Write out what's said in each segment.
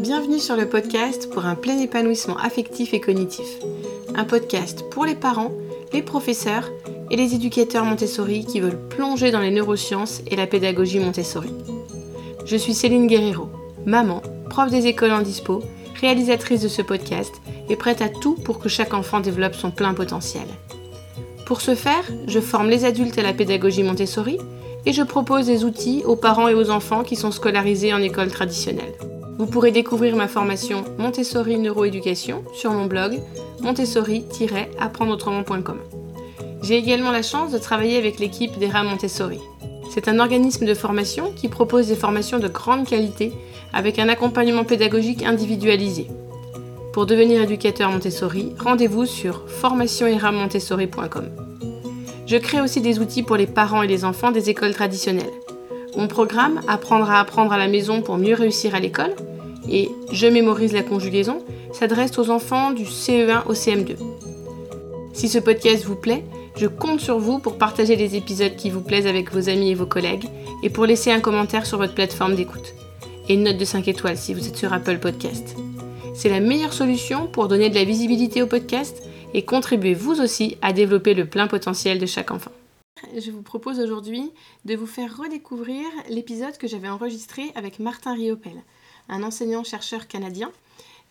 Bienvenue sur le podcast pour un plein épanouissement affectif et cognitif. Un podcast pour les parents, les professeurs et les éducateurs Montessori qui veulent plonger dans les neurosciences et la pédagogie Montessori. Je suis Céline Guerrero, maman, prof des écoles en dispo, réalisatrice de ce podcast et prête à tout pour que chaque enfant développe son plein potentiel. Pour ce faire, je forme les adultes à la pédagogie Montessori et je propose des outils aux parents et aux enfants qui sont scolarisés en école traditionnelle. Vous pourrez découvrir ma formation Montessori Neuroéducation sur mon blog montessori-apprendreautrement.com. J'ai également la chance de travailler avec l'équipe d'ERA Montessori. C'est un organisme de formation qui propose des formations de grande qualité avec un accompagnement pédagogique individualisé. Pour devenir éducateur Montessori, rendez-vous sur formationeramontessori.com. Je crée aussi des outils pour les parents et les enfants des écoles traditionnelles. Mon programme Apprendre à apprendre à la maison pour mieux réussir à l'école et Je mémorise la conjugaison s'adresse aux enfants du CE1 au CM2. Si ce podcast vous plaît, je compte sur vous pour partager les épisodes qui vous plaisent avec vos amis et vos collègues et pour laisser un commentaire sur votre plateforme d'écoute. Et une note de 5 étoiles si vous êtes sur Apple Podcast. C'est la meilleure solution pour donner de la visibilité au podcast et contribuer vous aussi à développer le plein potentiel de chaque enfant. Je vous propose aujourd'hui de vous faire redécouvrir l'épisode que j'avais enregistré avec Martin Riopel, un enseignant-chercheur canadien.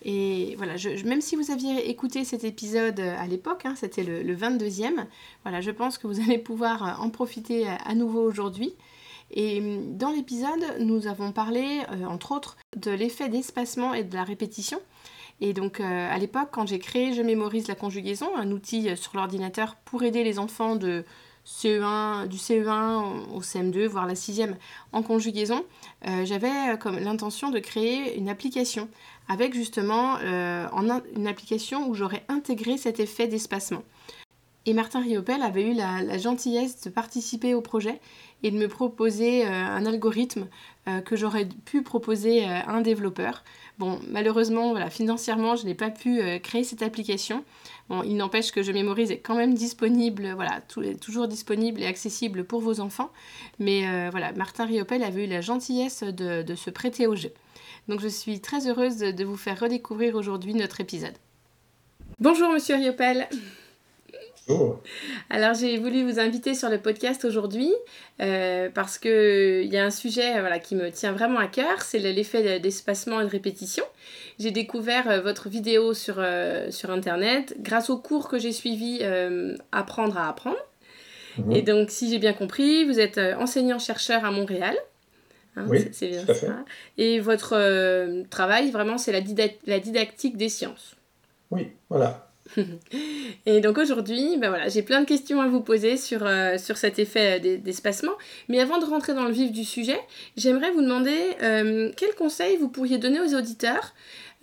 Et voilà, même si vous aviez écouté cet épisode à l'époque, hein, c'était le, 22e, voilà, je pense que vous allez pouvoir en profiter à nouveau aujourd'hui. Et dans l'épisode, nous avons parlé, euh, entre autres, de l'effet d'espacement et de la répétition. Et donc euh, à l'époque, quand j'ai créé Je mémorise la conjugaison, un outil euh, sur l'ordinateur pour aider les enfants de CE1, du CE1 au CM2, voire la sixième en conjugaison, euh, j'avais comme l'intention de créer une application avec justement une application où j'aurais intégré cet effet d'espacement. Et Martin Riopel avait eu la, gentillesse de participer au projet et de me proposer un algorithme que j'aurais pu proposer à un développeur. Bon, malheureusement, voilà, financièrement, je n'ai pas pu euh, créer cette application. Il n'empêche que je mémorise est quand même disponible, voilà, toujours disponible et accessible pour vos enfants. Mais euh, voilà, Martin Riopel avait eu la gentillesse de, se prêter au jeu. Donc je suis très heureuse de vous faire redécouvrir aujourd'hui notre épisode. Bonjour Monsieur Riopel. Alors j'ai voulu vous inviter sur le podcast aujourd'hui euh, parce qu'il y a un sujet voilà, qui me tient vraiment à cœur, c'est l'effet d'espacement et de répétition. J'ai découvert euh, votre vidéo sur, euh, sur Internet grâce au cours que j'ai suivi Apprendre à apprendre. Mhm. Et donc si j'ai bien compris, vous êtes enseignant-chercheur à Montréal. Hein, oui, c'est bien ça. Et votre travail, vraiment, c'est la, la didactique des sciences. Oui, voilà. Et donc aujourd'hui, ben voilà, j'ai plein de questions à vous poser sur, euh, sur cet effet d'espacement. Mais avant de rentrer dans le vif du sujet, j'aimerais vous demander euh, quels conseils vous pourriez donner aux auditeurs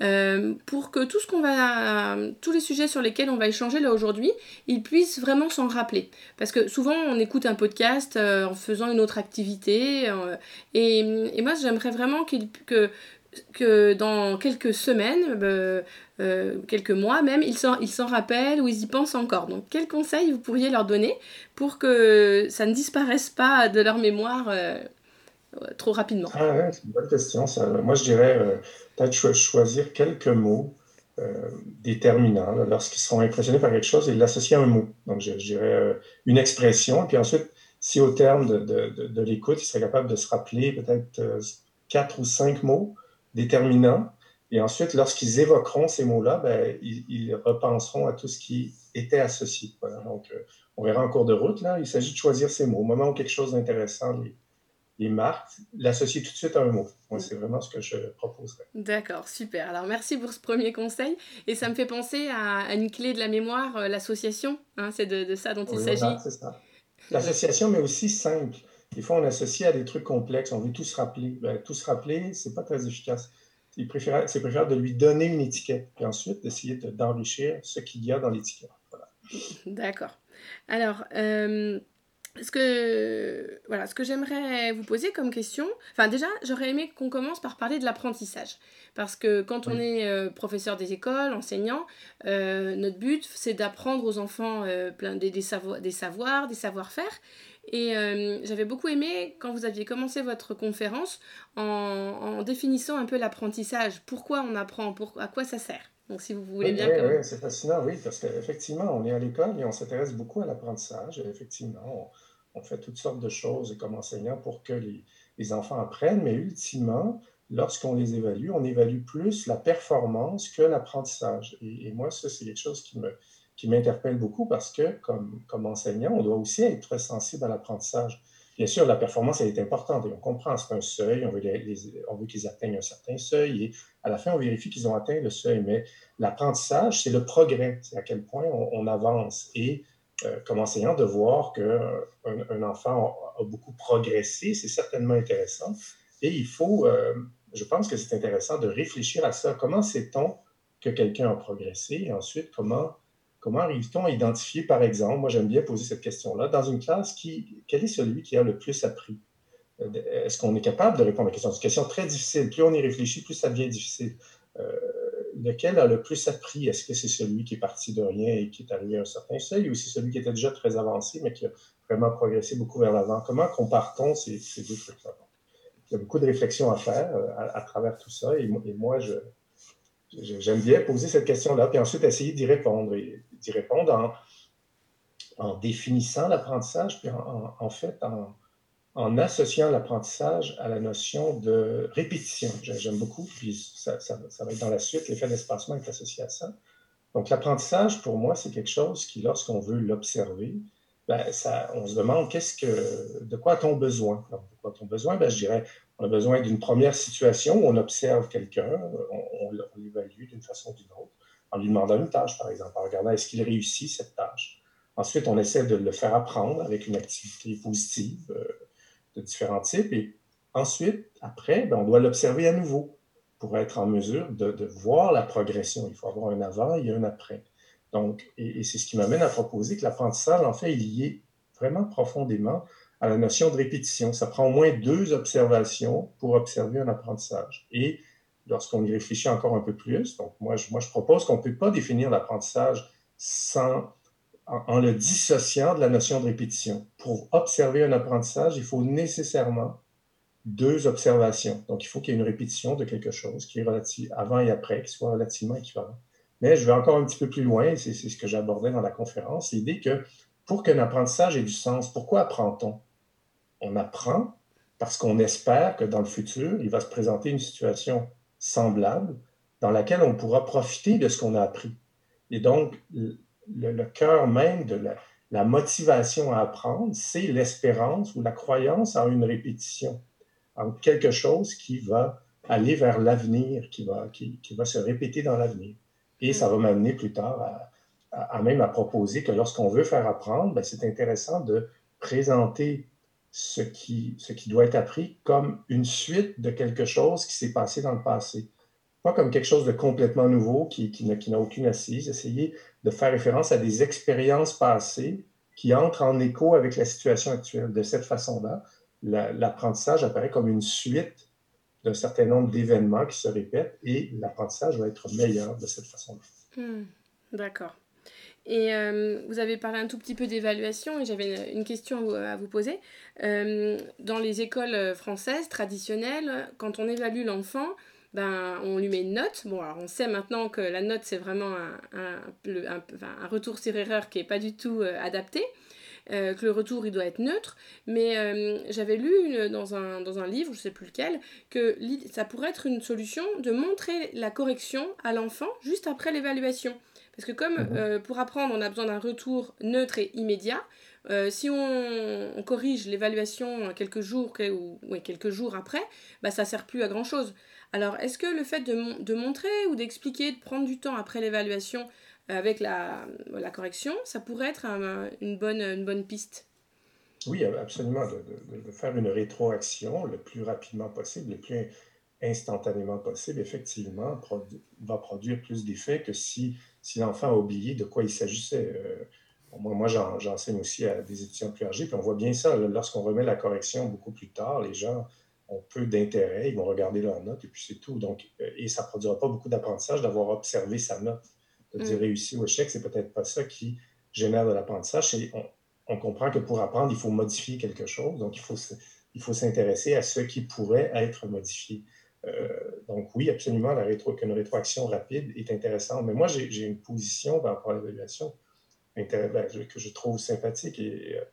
euh, pour que tout ce qu'on va, tous les sujets sur lesquels on va échanger là aujourd'hui, ils puissent vraiment s'en rappeler. Parce que souvent on écoute un podcast en faisant une autre activité. Et, et, moi j'aimerais vraiment que, que dans quelques semaines, ben, euh, quelques mois même, ils s'en, ils rappellent ou ils y pensent encore. Donc quels conseils vous pourriez leur donner pour que ça ne disparaisse pas de leur mémoire euh, trop rapidement? Ah C'est une bonne question. Moi je dirais euh, peut-être choisir quelques mots déterminants lorsqu'ils sont impressionnés par quelque chose et l'associer à un mot. Donc je, dirais une expression, puis ensuite, si au terme de l'écoute, ils seraient capables de se rappeler peut-être quatre ou cinq mots déterminants et ensuite, lorsqu'ils évoqueront ces mots-là, ben, ils, repenseront à tout ce qui était associé. Donc, euh, on verra en cours de route. Là, il s'agit de choisir ces mots. Au moment où quelque chose d'intéressant les, les marque, l'associer tout de suite à un mot. Moi, c'est vraiment ce que je proposerais. D'accord, super. Alors, merci pour ce premier conseil. Et ça me fait penser à, une clé de la mémoire, euh, l'association. Hein, c'est de, ça dont il s'agit. c'est ça. L'association, mais aussi simple. Des fois, on associe à des trucs complexes. On veut tout se rappeler. Ben, tout se rappeler, c'est pas très efficace c'est préférable, de lui donner une étiquette, puis ensuite d'essayer d'enrichir ce qu'il y a dans l'étiquette. D'accord. Alors, euh, ce que, voilà, ce que j'aimerais vous poser comme question, enfin déjà, j'aurais aimé qu'on commence par parler de l'apprentissage. Parce que quand on est euh, professeur des écoles, enseignant, euh, notre but, c'est d'apprendre aux enfants plein des, des, des savoirs, des savoir-faire. Et euh, j'avais beaucoup aimé quand vous aviez commencé votre conférence en, définissant un peu l'apprentissage. Pourquoi on apprend? Pour, À quoi ça sert? Donc, si vous voulez bien. Oui, c'est fascinant, oui, parce qu'effectivement, on est à l'école et on s'intéresse beaucoup à l'apprentissage. Effectivement, on, fait toutes sortes de choses comme enseignant pour que les, les enfants apprennent, mais ultimement, lorsqu'on les évalue, on évalue plus la performance que l'apprentissage. Et, moi, ça, c'est quelque chose qui me qui m'interpelle beaucoup parce que, comme, comme enseignant, on doit aussi être sensible à l'apprentissage. Bien sûr, la performance, elle est importante et on comprend, c'est un seuil, on veut, on veut qu'ils atteignent un certain seuil et à la fin, on vérifie qu'ils ont atteint le seuil. Mais l'apprentissage, c'est le progrès, c'est à quel point on, avance. Et euh, comme enseignant, de voir qu'un un enfant a, beaucoup progressé, c'est certainement intéressant. Et il faut, euh, je pense que c'est intéressant de réfléchir à ça. Comment sait-on que quelqu'un a progressé? Et ensuite, comment, comment arrive-t-on à identifier, par exemple, moi j'aime bien poser cette question-là, dans une classe, qui, quel est celui qui a le plus appris? Euh, est-ce qu'on est capable de répondre à la question? C'est une question très difficile. Plus on y réfléchit, plus ça devient difficile. Euh, lequel a le plus appris? Est-ce que c'est celui qui est parti de rien et qui est arrivé à un certain seuil ou c'est celui qui était déjà très avancé mais qui a vraiment progressé beaucoup vers l'avant? Comment compare-t-on ces, deux trucs-là? il y a beaucoup de réflexions à faire euh, à, travers tout ça. Et, moi, je, j'aime bien poser cette question-là, puis ensuite essayer d'y répondre. Et d'y répondre en, définissant l'apprentissage, puis en, fait, en, associant l'apprentissage à la notion de répétition. J'aime beaucoup, puis ça, ça, va être dans la suite, l'effet d'espacement est associé à ça. Donc, l'apprentissage, pour moi, c'est quelque chose qui, lorsqu'on veut l'observer, ben, on se demande qu'est-ce que, de quoi a-t-on besoin? de quoi a-t-on besoin? Ben, je dirais, on a besoin d'une première situation où on observe quelqu'un, on, l'évalue d'une façon ou d'une autre, en lui demandant une tâche, par exemple, en regardant est-ce qu'il réussit cette tâche. Ensuite, on essaie de le faire apprendre avec une activité positive euh, de différents types. Et ensuite, après, ben, on doit l'observer à nouveau pour être en mesure de, voir la progression. Il faut avoir un avant et un après. Donc, et, c'est ce qui m'amène à proposer que l'apprentissage, en fait, est vraiment profondément à la notion de répétition. Ça prend au moins deux observations pour observer un apprentissage. Et lorsqu'on y réfléchit encore un peu plus, donc moi, je, moi, je propose qu'on ne peut pas définir l'apprentissage sans, en, le dissociant de la notion de répétition. Pour observer un apprentissage, il faut nécessairement deux observations. Donc, il faut qu'il y ait une répétition de quelque chose qui est relative avant et après, qui soit relativement équivalent. Mais je vais encore un petit peu plus loin, c'est ce que j'abordais dans la conférence, l'idée que pour qu'un apprentissage ait du sens, pourquoi apprend-on? On apprend parce qu'on espère que dans le futur, il va se présenter une situation semblable dans laquelle on pourra profiter de ce qu'on a appris. Et donc, le, cœur même de la, motivation à apprendre, c'est l'espérance ou la croyance en une répétition, en quelque chose qui va aller vers l'avenir, qui va, qui, va se répéter dans l'avenir. Et ça va m'amener plus tard à, même à proposer que lorsqu'on veut faire apprendre, ben, c'est intéressant de présenter ce qui, ce qui doit être appris comme une suite de quelque chose qui s'est passé dans le passé. Pas comme quelque chose de complètement nouveau qui, qui n'a aucune assise. Essayer de faire référence à des expériences passées qui entrent en écho avec la situation actuelle. De cette façon-là, l'apprentissage apparaît comme une suite d'un certain nombre d'événements qui se répètent et l'apprentissage va être meilleur de cette façon-là. Hmm, d'accord. Et euh, vous avez parlé un tout petit peu d'évaluation et j'avais une question à vous poser. Euh, dans les écoles françaises traditionnelles, quand on évalue l'enfant, ben, on lui met une note. Bon, on sait maintenant que la note, c'est vraiment un, un, retour sur erreur qui n'est pas du tout euh, adapté. Euh, que le retour il doit être neutre, mais euh, j'avais lu dans, un, dans un livre, je sais plus lequel, que ça pourrait être une solution de montrer la correction à l'enfant juste après l'évaluation. Parce que comme mhm. euh, pour apprendre, on a besoin d'un retour neutre et immédiat, si on, corrige l'évaluation quelques jours ou quelques jours après, bah, ça sert plus à grand chose. Alors, est-ce que le fait de, de montrer ou d'expliquer, de prendre du temps après l'évaluation avec la, la, correction, ça pourrait être une, bonne, une bonne piste? Oui, absolument, de, de, faire une rétroaction le plus rapidement possible, le plus instantanément possible, effectivement, va produire plus d'effet que si, si l'enfant a oublié de quoi il s'agissait. Euh, moi, moi j'enseigne aussi à des étudiants plus âgés, puis on voit bien ça. Lorsqu'on remet la correction beaucoup plus tard, les gens ont peu d'intérêt, ils vont regarder leur note et puis c'est tout. Donc, euh, et ça ne produira pas beaucoup d'apprentissage d'avoir observé sa note de dire mm. réussir ou échec, c'est peut-être pas ça qui génère de l'apprentissage. on comprend que pour apprendre, il faut modifier quelque chose. Donc, il faut, il faut s'intéresser à ce qui pourrait être modifié. Euh, donc, oui, absolument, qu'une rétroaction rapide est intéressante. Mais moi, j'ai une position par rapport à l'évaluation ben, que je trouve sympathique. Et euh,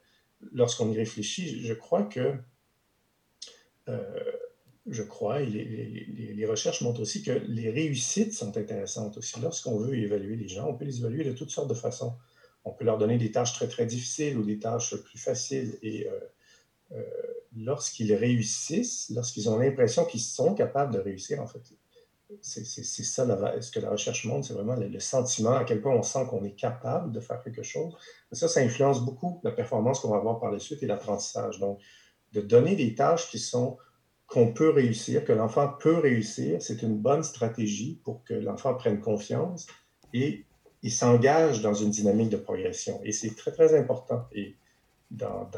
lorsqu'on y réfléchit, je crois que euh, je crois, les, recherches montrent aussi que les réussites sont intéressantes aussi. Lorsqu'on veut évaluer les gens, on peut les évaluer de toutes sortes de façons. On peut leur donner des tâches très, très difficiles ou des tâches plus faciles. Et euh, lorsqu'ils réussissent, lorsqu'ils ont l'impression qu'ils sont capables de réussir, en fait, c'est ça ce que la recherche montre, c'est vraiment le, sentiment, à quel point on sent qu'on est capable de faire quelque chose. ça, ça influence beaucoup la performance qu'on va avoir par la suite et l'apprentissage. Donc, de donner des tâches qui sont qu'on peut réussir, que l'enfant peut réussir, c'est une bonne stratégie pour que l'enfant prenne confiance et il s'engage dans une dynamique de progression. Et c'est très, très important. Et dans,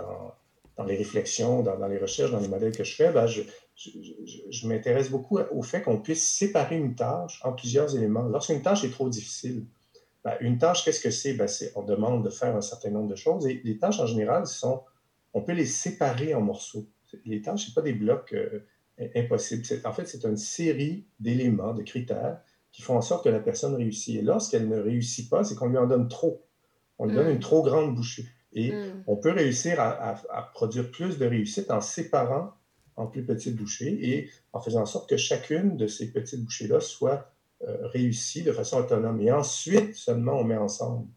dans les réflexions, dans, dans, les recherches, dans les modèles que je fais, ben je, je, je, m'intéresse beaucoup au fait qu'on puisse séparer une tâche en plusieurs éléments. Lorsqu'une tâche est trop difficile, ben une tâche, qu'est-ce que c'est? Ben on demande de faire un certain nombre de choses. Et les tâches, en général, sont, on peut les séparer en morceaux les tâches, ce pas des blocs euh, impossibles. En fait, c'est une série d'éléments, de critères qui font en sorte que la personne réussit. Et lorsqu'elle ne réussit pas, c'est qu'on lui en donne trop. On lui donne mm. une trop grande bouchée. Et mm. on peut réussir à, produire plus de réussite en séparant en plus petites bouchées et en faisant en sorte que chacune de ces petites bouchées-là soit euh, réussie de façon autonome. Et ensuite, seulement, on met ensemble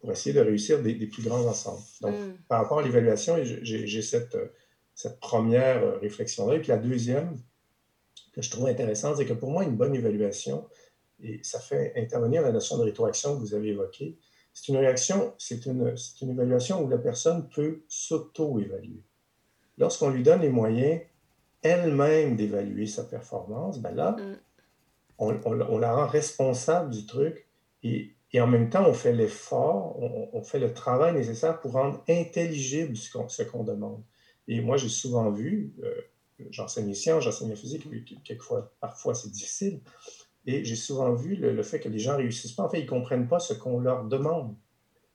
pour essayer de réussir des, plus grands ensembles. Donc, mm. par rapport à l'évaluation, j'ai cette, euh, cette première euh, réflexion-là. Et puis la deuxième, que je trouve intéressante, c'est que pour moi, une bonne évaluation, et ça fait intervenir la notion de rétroaction que vous avez évoquée, c'est une réaction, c'est une, une évaluation où la personne peut s'auto-évaluer. Lorsqu'on lui donne les moyens elle-même d'évaluer sa performance, ben là, mm. on, on, la rend responsable du truc et, et en même temps, on fait l'effort, on, on, fait le travail nécessaire pour rendre intelligible ce qu'on demande. Et moi, j'ai souvent vu, euh, j'enseigne les sciences, j'enseigne la physique, quelquefois, parfois c'est difficile, et j'ai souvent vu le, fait que les gens réussissent pas. En fait, ils comprennent pas ce qu'on leur demande.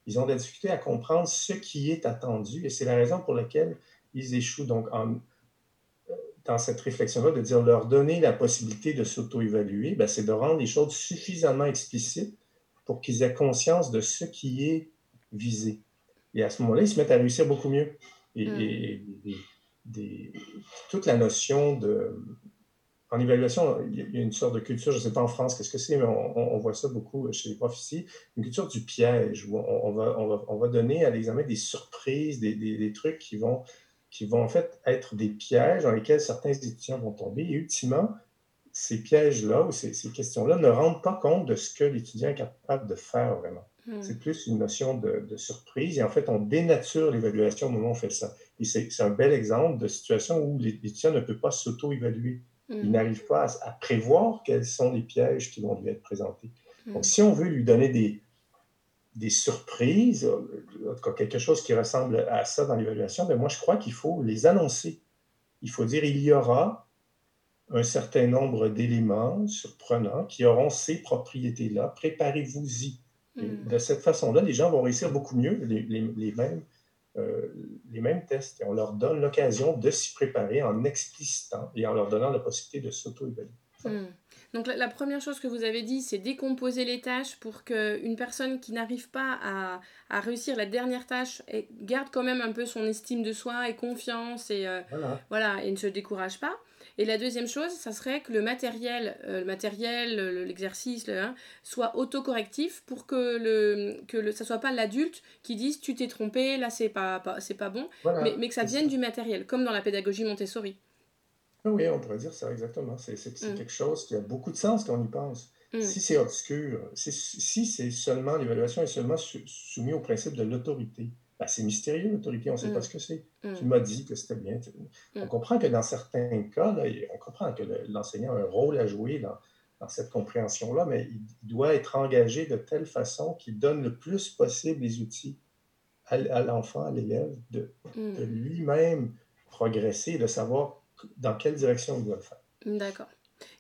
Ils ont des difficultés à comprendre ce qui est attendu, et c'est la raison pour laquelle ils échouent. Donc, en, dans cette réflexion-là, de dire leur donner la possibilité de s'auto-évaluer, ben, c'est de rendre les choses suffisamment explicites pour qu'ils aient conscience de ce qui est visé. Et à ce moment-là, ils se mettent à réussir beaucoup mieux. Et, mm. toute la notion de... En évaluation, il y a une sorte de culture, je ne sais pas en France qu'est-ce que c'est, mais on, voit ça beaucoup chez les profs ici, une culture du piège, où on, va, on va, on va donner à l'examen des surprises, des, des, trucs qui vont, qui vont en fait être des pièges dans lesquels certains étudiants vont tomber. Et ultimement, ces pièges-là ou ces, ces questions-là ne rendent pas compte de ce que l'étudiant est capable de faire vraiment. Hmm. C'est plus une notion de, surprise. Et en fait, on dénature l'évaluation au moment où on fait ça. Et c'est un bel exemple de situation où l'étudiant ne peut pas s'auto-évaluer. Il hmm. n'arrive pas à, prévoir quels sont les pièges qui vont lui être présentés. Hmm. Donc, si on veut lui donner des, des surprises, en tout cas quelque chose qui ressemble à ça dans l'évaluation, ben moi, je crois qu'il faut les annoncer. Il faut dire il y aura un certain nombre d'éléments surprenants qui auront ces propriétés-là. Préparez-vous-y. Mm. De cette façon-là, les gens vont réussir beaucoup mieux les, mêmes, euh, les mêmes tests. Et on leur donne l'occasion de s'y préparer en explicitant et en leur donnant la possibilité de s'auto-évaluer. Mm. Donc la, première chose que vous avez dit, c'est décomposer les tâches pour qu'une personne qui n'arrive pas à, à, réussir la dernière tâche garde quand même un peu son estime de soi et confiance et, euh, voilà. voilà. et ne se décourage pas. Et la deuxième chose, ça serait que le matériel, euh, le matériel, l'exercice, le, hein, soit autocorrectif pour que le que le, ça soit pas l'adulte qui dise tu t'es trompé, là c'est pas, pas c'est pas bon, mais, mais, que ça vienne du matériel, comme dans la pédagogie Montessori. Ah oui, on pourrait dire ça exactement. C'est mm. quelque chose qui a beaucoup de sens quand on y pense. Mm. Si c'est obscur, si, si c'est seulement l'évaluation est seulement soumise au principe de l'autorité, ben, c'est mystérieux, l'autorité, on ne sait pas mm. ce que c'est. Mm. Tu m'as dit que c'était bien. Mm. On comprend que dans certains cas, là, on comprend que l'enseignant a un rôle à jouer dans, dans cette compréhension-là, mais il, doit être engagé de telle façon qu'il donne le plus possible les outils à, l'enfant, à l'élève, de, de lui-même progresser, de savoir dans quelle direction il doit le faire. D'accord.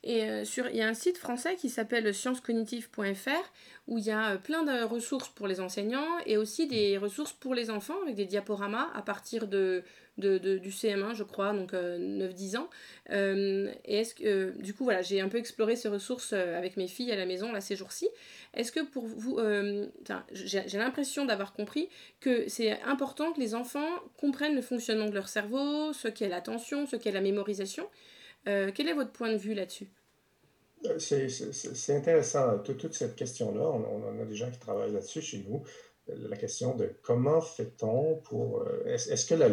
Et euh, sur, il y a un site français qui s'appelle sciencescognitives.fr où il y a euh, plein de ressources pour les enseignants et aussi des ressources pour les enfants avec des diaporamas à partir du CM1, je crois, donc 9-10 ans. et est-ce que, du coup, voilà, j'ai un peu exploré ces ressources avec mes filles à la maison là ces jours-ci. Est-ce que pour vous, j'ai l'impression d'avoir compris que c'est important que les enfants comprennent le fonctionnement de leur cerveau, ce qu'est l'attention, ce qu'est la mémorisation. Euh, quel est votre point de vue là-dessus? Euh, c'est intéressant, toute, cette question-là. On, a des gens qui travaillent là-dessus chez nous. La question de comment fait-on pour. Euh, est-ce que la,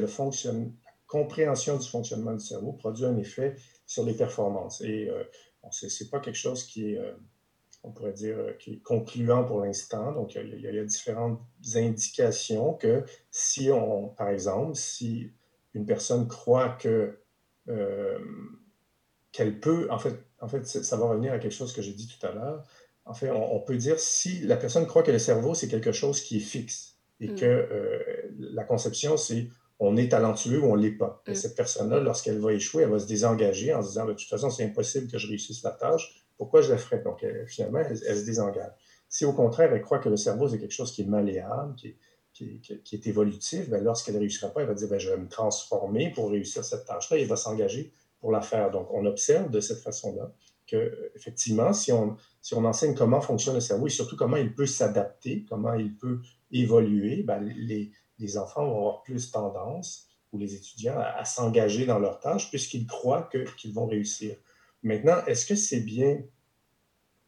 compréhension du fonctionnement du cerveau produit un effet sur les performances? Et euh, ce n'est pas quelque chose qui est, on pourrait dire, qui est concluant pour l'instant. Donc, il y, a, différentes indications que si on, par exemple, si une personne croit que qu'elle peut, en fait, en fait, ça va revenir à quelque chose que j'ai dit tout à l'heure. En fait, on, peut dire si la personne croit que le cerveau, c'est quelque chose qui est fixe et mm. que euh, la conception, c'est on est talentueux ou on ne l'est pas. Et mm. cette personne-là, lorsqu'elle va échouer, elle va se désengager en se disant, de toute façon, c'est impossible que je réussisse la tâche. Pourquoi je la ferais? Donc, finalement, elle, se désengage. Si au contraire, elle croit que le cerveau, c'est quelque chose qui est malléable, qui est, qui, est évolutif, ben, lorsqu'elle ne réussira pas, elle va dire, ben, je vais me transformer pour réussir cette tâche-là et elle va s'engager pour la faire. Donc, on observe de cette façon-là que, effectivement, si on, enseigne comment fonctionne le cerveau et surtout comment il peut s'adapter, comment il peut évoluer, ben, les, les, enfants vont avoir plus tendance, ou les étudiants, à, s'engager dans leur tâche puisqu'ils croient qu'ils vont réussir. Maintenant, est-ce que c'est bien,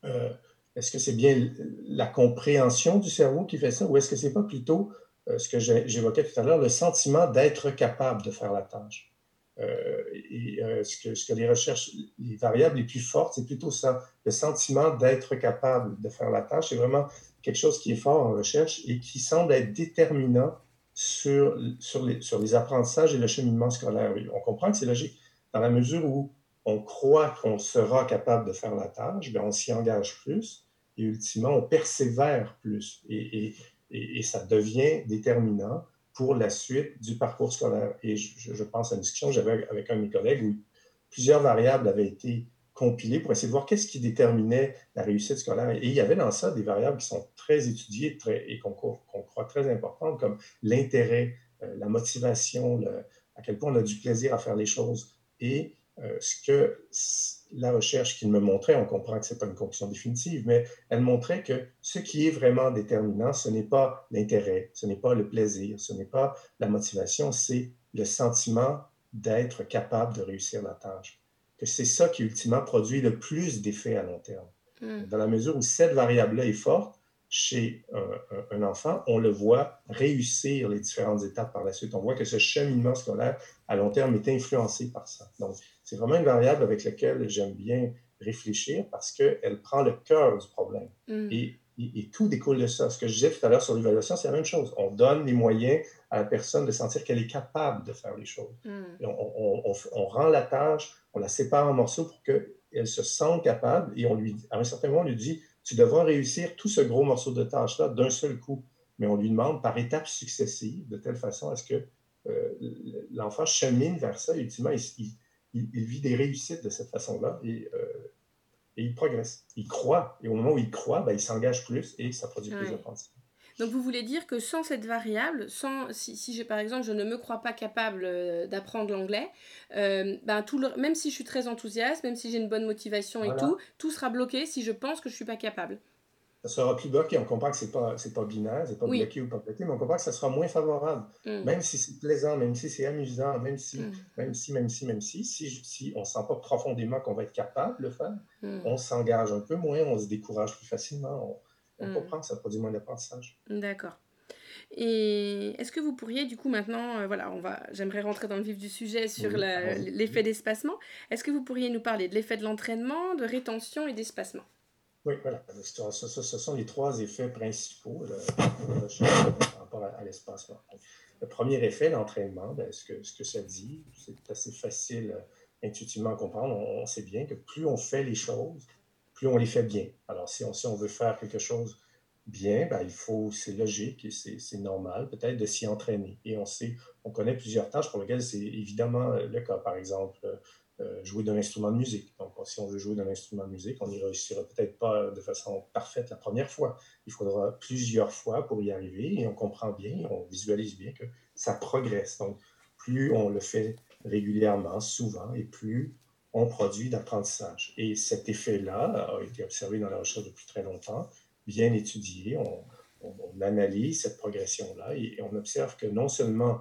euh, est-ce que c'est bien la compréhension du cerveau qui fait ça, ou est-ce que c'est pas plutôt euh, ce que j'évoquais tout à l'heure, le sentiment d'être capable de faire la tâche? Euh, et euh, ce, que, les recherches, les variables les plus fortes, c'est plutôt ça, le sentiment d'être capable de faire la tâche. C'est vraiment quelque chose qui est fort en recherche et qui semble être déterminant sur, sur, les, sur les apprentissages et le cheminement scolaire. On comprend que c'est logique. Dans la mesure où on croit qu'on sera capable de faire la tâche, bien, on s'y engage plus et ultimement, on persévère plus. Et, et ça devient déterminant pour la suite du parcours scolaire. Et je, pense à une discussion que j'avais avec un de mes collègues où plusieurs variables avaient été compilées pour essayer de voir qu'est-ce qui déterminait la réussite scolaire. Et il y avait dans ça des variables qui sont très étudiées et qu'on croit très importantes, comme l'intérêt, euh, la motivation, à quel point on a du plaisir à faire les choses. Et euh, ce que la recherche qu'il me montrait, on comprend que ce n'est pas une conclusion définitive, mais elle montrait que ce qui est vraiment déterminant, ce n'est pas l'intérêt, ce n'est pas le plaisir, ce n'est pas la motivation, c'est le sentiment d'être capable de réussir la tâche. Que c'est ça qui ultimement produit le plus d'effets à long terme. Hmm. Dans la mesure où cette variable-là est forte, chez un, enfant, on le voit réussir les différentes étapes par la suite. On voit que ce cheminement scolaire à long terme est influencé par ça. Donc, c'est vraiment une variable avec laquelle j'aime bien réfléchir parce qu'elle prend le cœur du problème. Mm. Et, et, tout découle de ça. Ce que je disais tout à l'heure sur l'évaluation, c'est la même chose. On donne les moyens à la personne de sentir qu'elle est capable de faire les choses. Mm. on, on, on, rend la tâche, on la sépare en morceaux pour qu'elle se sente capable et on lui, à un certain moment, on lui dit tu devras réussir tout ce gros morceau de tâche-là d'un seul coup. Mais on lui demande par étapes successives, de telle façon à ce que euh, l'enfant chemine vers ça. Et ultimement, il, vit des réussites de cette façon-là et, euh, et, il progresse. Il croit. Et au moment où il croit, ben, il s'engage plus et ça produit plus d'apprentissage. Donc vous voulez dire que sans cette variable, sans, si, si par exemple je ne me crois pas capable euh, d'apprendre l'anglais, euh, ben, tout même si je suis très enthousiaste, même si j'ai une bonne motivation et tout, tout sera bloqué si je pense que je ne suis pas capable. Ça sera plus bloqué, on comprend que ce n'est pas, pas binaire, c'est pas bloqué ou pas bloqué, mais on comprend que ça sera moins favorable. Mm. Même si c'est plaisant, même si c'est amusant, même si, mm. même si, même si, même si, si, si on ne sent pas profondément qu'on va être capable de le faire, mm. on s'engage un peu moins, on se décourage plus facilement, on hmm. comprend que ça produit moins d'apprentissage. D'accord. Et est-ce que vous pourriez, du coup, maintenant, euh, voilà, on va, j'aimerais rentrer dans le vif du sujet sur l'effet d'espacement. Est-ce que vous pourriez nous parler de l'effet de l'entraînement, de rétention et d'espacement? Oui, voilà. Ce, sont les trois effets principaux par rapport à, l'espacement. Le premier effet, l'entraînement, ben, ce, que, ce que ça dit, c'est assez facile euh, intuitivement à comprendre. on, sait bien que plus on fait les choses, plus on les fait bien. Alors, si on, veut faire quelque chose bien, ben, il faut, c'est logique et c'est normal peut-être de s'y entraîner. Et on sait, on connaît plusieurs tâches pour lesquelles c'est évidemment le cas. Par exemple, euh, jouer d'un instrument de musique. Donc, si on veut jouer d'un instrument de musique, on n'y réussira peut-être pas de façon parfaite la première fois. Il faudra plusieurs fois pour y arriver et on comprend bien, on visualise bien que ça progresse. Donc, plus on le fait régulièrement, souvent, et plus on produit d'apprentissage. Et cet effet-là a été observé dans la recherche depuis très longtemps, bien étudié. On, on analyse cette progression-là et on observe que non seulement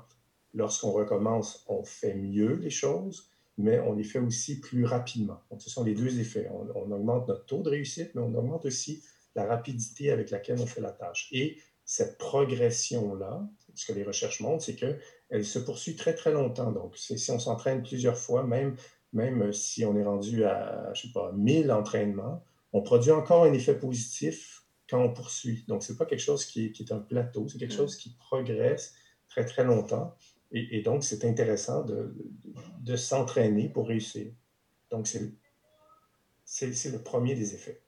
lorsqu'on recommence, on fait mieux les choses, mais on les fait aussi plus rapidement. Ce sont les deux effets. On, augmente notre taux de réussite, mais on augmente aussi la rapidité avec laquelle on fait la tâche. Et cette progression-là, ce que les recherches montrent, c'est qu'elle se poursuit très, très longtemps. Donc, si on s'entraîne plusieurs fois, même, même si on est rendu à, je sais pas, 1000 entraînements, on produit encore un effet positif quand on poursuit. Donc, ce n'est pas quelque chose qui est, un plateau, c'est quelque mm. chose qui progresse très, très longtemps. Et, donc, c'est intéressant de, de, s'entraîner pour réussir. Donc, c'est le premier des effets.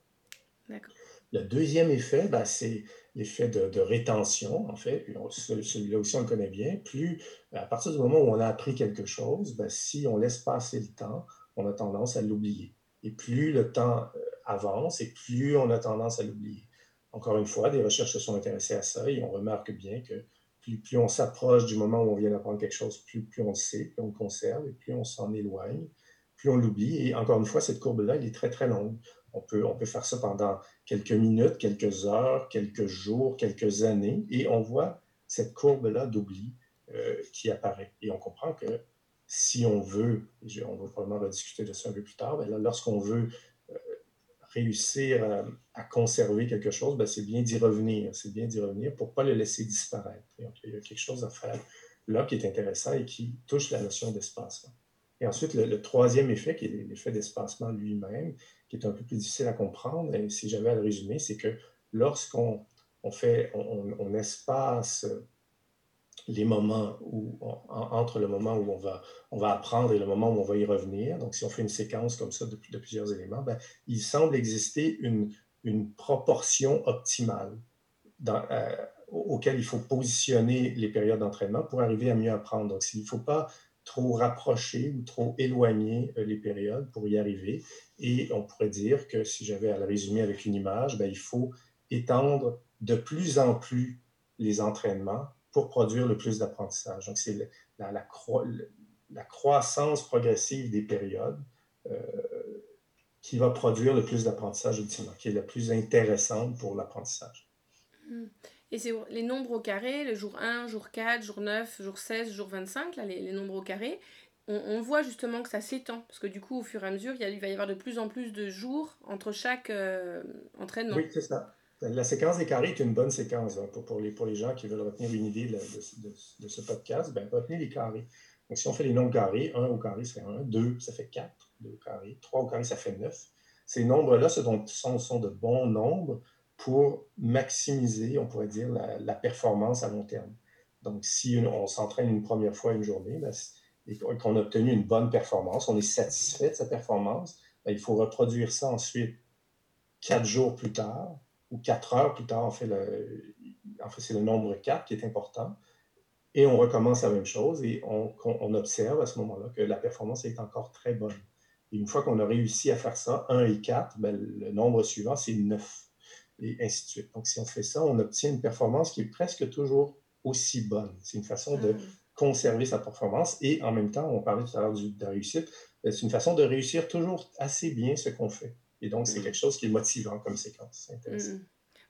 Le deuxième effet, ben, c'est l'effet de, rétention, en fait. Celui-là aussi, on le connaît bien. Plus, à partir du moment où on a appris quelque chose, ben, si on laisse passer le temps, on a tendance à l'oublier. Et plus le temps euh, avance, et plus on a tendance à l'oublier. Encore une fois, des recherches se sont intéressées à ça et on remarque bien que plus, on s'approche du moment où on vient d'apprendre quelque chose, plus, plus on le sait, plus on le conserve, et plus on s'en éloigne, plus on l'oublie. Et encore une fois, cette courbe-là, elle est très, très longue. On peut, on peut faire ça pendant quelques minutes, quelques heures, quelques jours, quelques années, et on voit cette courbe-là d'oubli euh, qui apparaît. Et on comprend que si on veut, on va probablement rediscuter de ça un peu plus tard, lorsqu'on veut réussir à, conserver quelque chose, ben, c'est bien d'y revenir. C'est bien d'y revenir pour ne pas le laisser disparaître. il y a quelque chose à faire là qui est intéressant et qui touche la notion d'espacement. Et ensuite, le, troisième effet, qui est l'effet d'espacement lui-même, qui est un peu plus difficile à comprendre, et si j'avais à le résumer, c'est que lorsqu'on on fait, on, espace les moments où, entre le moment où on va, on va apprendre et le moment où on va y revenir, donc si on fait une séquence comme ça de, plusieurs éléments, ben, il semble exister une, une proportion optimale euh, auquel il faut positionner les périodes d'entraînement pour arriver à mieux apprendre. Donc, il ne faut pas trop rapprocher ou trop éloigner euh, les périodes pour y arriver. Et on pourrait dire que si j'avais à le résumer avec une image, ben, il faut étendre de plus en plus les entraînements pour produire le plus d'apprentissage. Donc, c'est la, la, croissance progressive des périodes euh, qui va produire le plus d'apprentissage qui est la plus intéressante pour l'apprentissage. Hmm. Et c'est les nombres au carré, le jour 1, jour 4, jour 9, jour 16, jour 25, là, les, nombres au carré, on, voit justement que ça s'étend, parce que du coup, au fur et à mesure, il, va y avoir de plus en plus de jours entre chaque euh, entraînement. Oui, c'est ça. La séquence des carrés est une bonne séquence hein, pour, pour, les, pour les gens qui veulent retenir une idée de, de, ce podcast. Ben, retenez les carrés. Donc, si on fait les nombres carrés, 1 au carré, c'est 1, 2, ça fait 4, 2 au carré, 3 au carré, ça fait 9. Ces nombres-là ce sont, sont, de bons nombres pour maximiser, on pourrait dire, la, performance à long terme. Donc, si on s'entraîne une première fois une journée ben, et qu'on a obtenu une bonne performance, on est satisfait de sa performance, ben, il faut reproduire ça ensuite quatre jours plus tard ou quatre heures plus tard, en fait, c'est le nombre 4 qui est important. Et on recommence la même chose et on, on observe à ce moment-là que la performance est encore très bonne. Et une fois qu'on a réussi à faire ça, 1 et 4, ben, le nombre suivant, c'est 9. Et ainsi de suite. Donc, si on fait ça, on obtient une performance qui est presque toujours aussi bonne. C'est une façon de mm. conserver sa performance et en même temps, on parlait tout à l'heure de la réussite, ben, c'est une façon de réussir toujours assez bien ce qu'on fait. Et donc, c'est mm. quelque chose qui est motivant comme séquence. C'est intéressant. Mm.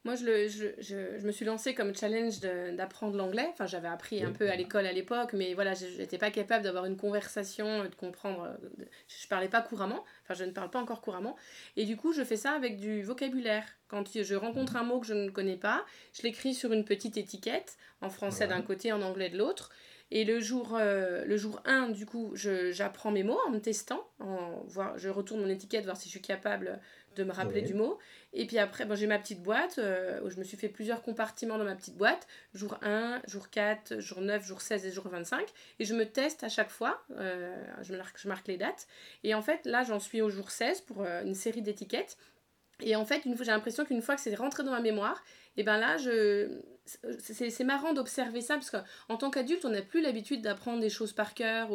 Moi, je, le, je, je, je, me suis lancée comme challenge d'apprendre l'anglais. Enfin, j'avais appris un peu à l'école à l'époque, mais voilà, je n'étais pas capable d'avoir une conversation, de comprendre. Je ne parlais pas couramment. Enfin, je ne parle pas encore couramment. Et du coup, je fais ça avec du vocabulaire. Quand je rencontre un mot que je ne connais pas, je l'écris sur une petite étiquette, en français d'un côté, en anglais de l'autre. Et le jour, euh, le jour 1, du coup, j'apprends mes mots en me testant. En, voir, je retourne mon étiquette, voir si je suis capable de me rappeler du mot. Et puis après, bon, j'ai ma petite boîte euh, où je me suis fait plusieurs compartiments dans ma petite boîte. Jour 1, jour 4, jour 9, jour 16 et jour 25. Et je me teste à chaque fois. Euh, je, marque, je marque les dates. Et en fait, là, j'en suis au jour 16 pour une série d'étiquettes. Et en fait, j'ai l'impression qu'une fois que c'est rentré dans ma mémoire, et ben là, je, c'est marrant d'observer ça parce qu'en tant qu'adulte, on n'a plus l'habitude d'apprendre des choses par cœur.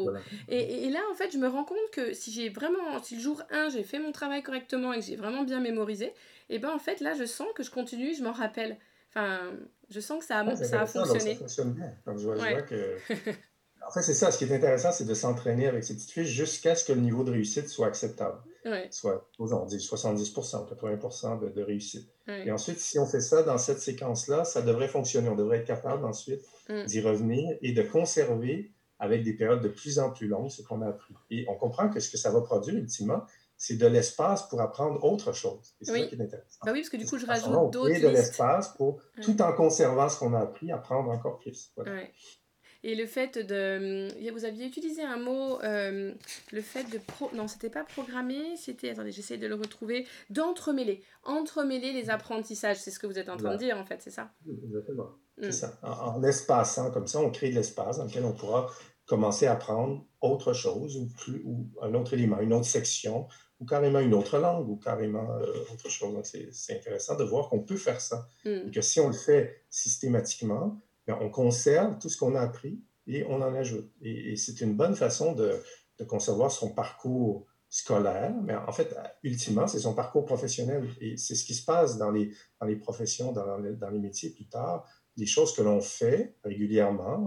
Et, et, là, en fait, je me rends compte que si j'ai vraiment, si le jour 1, j'ai fait mon travail correctement et que j'ai vraiment bien mémorisé, et ben en fait, là, je sens que je continue, je m'en rappelle. Enfin, je sens que ça a, ça a fonctionné. ça fonctionne bien. je vois, que En fait, c'est ça. Ce qui est intéressant, c'est de s'entraîner avec ces petites fiches jusqu'à ce que le niveau de réussite soit acceptable. Soit, on dit 70% 80 de, de réussite. Et ensuite, si on fait ça dans cette séquence-là, ça devrait fonctionner. On devrait être capable ensuite mm. d'y revenir et de conserver avec des périodes de plus en plus longues ce qu'on a appris. Et on comprend que ce que ça va produire, ultimement, c'est de l'espace pour apprendre autre chose. Et c'est ça qui est intéressant. Bah oui, parce que du coup, je rajoute d'autres. de l'espace pour, tout en conservant ce qu'on a appris, apprendre encore plus. Et le fait de. Vous aviez utilisé un mot, euh, le fait de. Pro, non, c'était pas programmer, c'était. Attendez, j'essaie de le retrouver. D'entremêler. Entremêler les apprentissages. C'est ce que vous êtes en train de dire, en fait, c'est ça? Exactement. C'est mm. ça. En, en, espaçant comme ça, on crée de l'espace dans lequel on pourra commencer à apprendre autre chose ou, plus, ou un autre élément, une autre section, ou carrément une autre langue, ou carrément euh, autre chose. Donc, c'est intéressant de voir qu'on peut faire ça. Mm. Et que si on le fait systématiquement, ben, on conserve tout ce qu'on a appris et on en ajoute. Et, c'est une bonne façon de, concevoir son parcours scolaire, mais en fait, ultimement, c'est son parcours professionnel. Et c'est ce qui se passe dans les, dans les professions, dans, dans les métiers plus tard. Les choses que l'on fait régulièrement,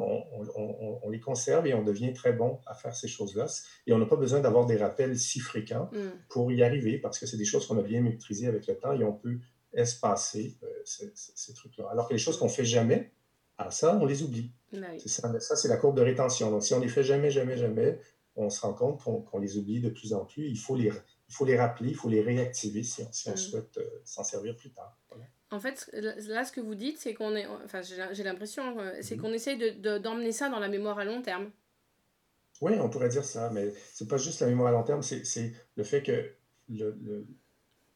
on, les conserve et on devient très bon à faire ces choses-là. Et on n'a pas besoin d'avoir des rappels si fréquents mm. pour y arriver, parce que c'est des choses qu'on a bien maîtrisées avec le temps et on peut espacer euh, ces, ces trucs-là. Alors que les choses qu'on fait jamais, ah, ça, on les oublie. C'est ça, ça c'est la courbe de rétention. Donc, si on les fait jamais, jamais, jamais, on se rend compte qu'on les oublie de plus en plus. Il faut les, il faut les rappeler, il faut les réactiver si on, si on mm. souhaite euh, s'en servir plus tard. En fait, là, ce que vous dites, c'est qu'on est, enfin, j'ai l'impression, euh, c'est mm. qu'on essaye d'emmener de, ça dans la mémoire à long terme. Oui, on pourrait dire ça, mais c'est pas juste la mémoire à long terme, c'est le fait que le, le,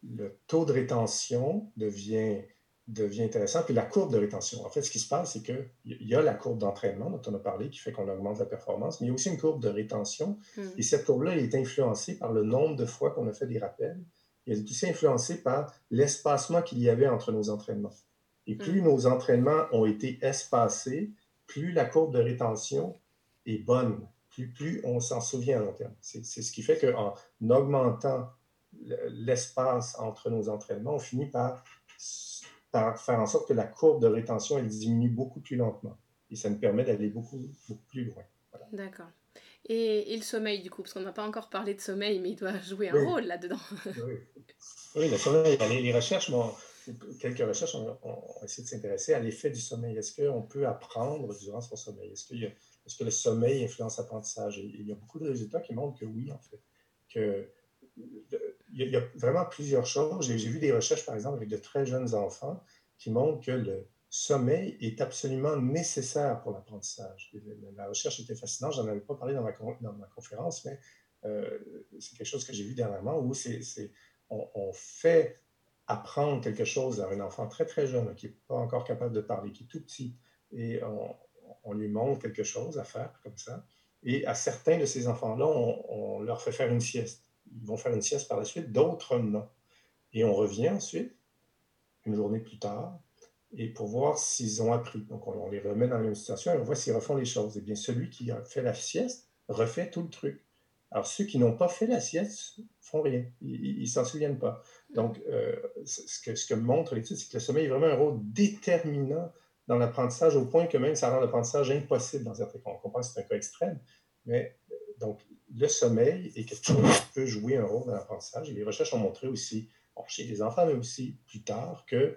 le, taux de rétention devient devient intéressant. Puis la courbe de rétention. En fait, ce qui se passe, c'est qu'il y a la courbe d'entraînement dont on a parlé qui fait qu'on augmente la performance, mais il y a aussi une courbe de rétention. Hmm. Et cette courbe-là est influencée par le nombre de fois qu'on a fait des rappels. Et elle est aussi influencée par l'espacement qu'il y avait entre nos entraînements. Et plus hmm. nos entraînements ont été espacés, plus la courbe de rétention est bonne, plus, plus on s'en souvient à long terme. C'est ce qui fait qu'en augmentant l'espace entre nos entraînements, on finit par par faire en sorte que la courbe de rétention elle diminue beaucoup plus lentement. Et ça nous permet d'aller beaucoup, beaucoup plus loin. D'accord. Et, et, le sommeil, du coup, parce qu'on n'a pas encore parlé de sommeil, mais il doit jouer un rôle là-dedans. oui. oui, le sommeil, les, les recherches, bon, quelques recherches ont, essayé de s'intéresser à l'effet du sommeil. Est-ce qu'on peut apprendre durant son sommeil? Est-ce, est que le sommeil influence l'apprentissage? il y a beaucoup de résultats qui montrent que oui, en fait. Que il y, a vraiment plusieurs choses. J'ai vu des recherches, par exemple, avec de très jeunes enfants qui montrent que le sommeil est absolument nécessaire pour l'apprentissage. La recherche était fascinante. J'en avais pas parlé dans ma, conférence, mais euh, c'est quelque chose que j'ai vu dernièrement où on, fait apprendre quelque chose à un enfant très, très jeune qui n'est pas encore capable de parler, qui est tout petit, et on, lui montre quelque chose à faire comme ça. Et à certains de ces enfants-là, on leur fait faire une sieste ils vont faire une sieste par la suite, d'autres non. Et on revient ensuite, une journée plus tard, et pour voir s'ils ont appris. Donc, on, les remet dans la même situation et on voit s'ils refont les choses. Et eh bien, celui qui a fait la sieste refait tout le truc. Alors, ceux qui n'ont pas fait la sieste font rien. Ils ne s'en souviennent pas. Donc, euh, ce, que, ce que montre l'étude, c'est que le sommeil est vraiment un rôle déterminant dans l'apprentissage, au point que même ça rend l'apprentissage impossible dans certains cas. On comprend que c'est un cas extrême, mais donc, le sommeil est quelque chose qui peut jouer un rôle dans l'apprentissage. Les recherches ont montré aussi, chez les enfants, mais aussi plus tard, que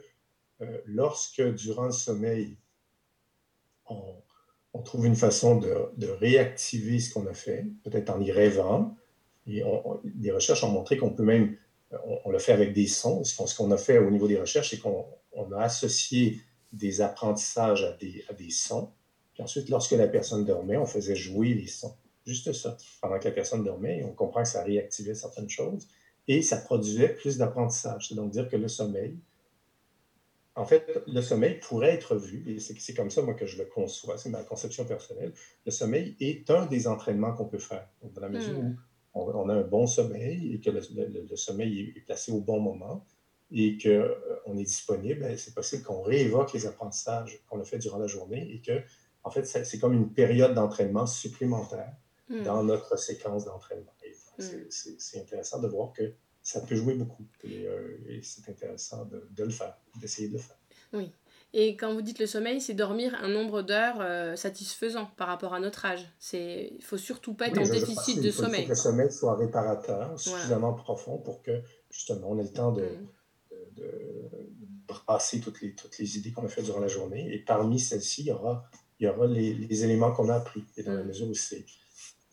euh, lorsque, durant le sommeil, on, trouve une façon de, réactiver ce qu'on a fait, peut-être en y rêvant, et les recherches ont montré qu'on peut même, on, le fait avec des sons. Ce qu'on a fait au niveau des recherches, c'est qu'on a associé des apprentissages à des, à des sons. Puis ensuite, lorsque la personne dormait, on faisait jouer les sons. Juste ça. Pendant que la personne dormait, on comprend que ça réactivait certaines choses et ça produisait plus d'apprentissage. C'est donc dire que le sommeil, en fait, le sommeil pourrait être vu, et c'est comme ça, moi, que je le conçois, c'est ma conception personnelle. Le sommeil est un des entraînements qu'on peut faire. dans la mesure hmm. où on, a un bon sommeil et que le, sommeil est placé au bon moment, et qu'on euh, est disponible, ben, c'est possible qu'on réévoque les apprentissages qu'on a fait durant la journée et que, en fait, c'est comme une période d'entraînement supplémentaire hmm. dans notre séquence d'entraînement. Hmm. C'est intéressant de voir que ça peut jouer beaucoup et, euh, c'est intéressant de, de, le faire, d'essayer de le faire. Oui. Et quand vous dites le sommeil, c'est dormir un nombre d'heures euh, satisfaisant par rapport à notre âge. Il ne faut surtout pas être en déficit de sommeil. Il faut que le sommeil soit réparateur, suffisamment profond pour que, justement, on ait le temps de, mm. de, brasser toutes les, toutes les idées qu'on a faites durant la journée. Et parmi celles-ci, il y aura, il y aura les, les éléments qu'on a appris. Et dans la mm. mesure où c'est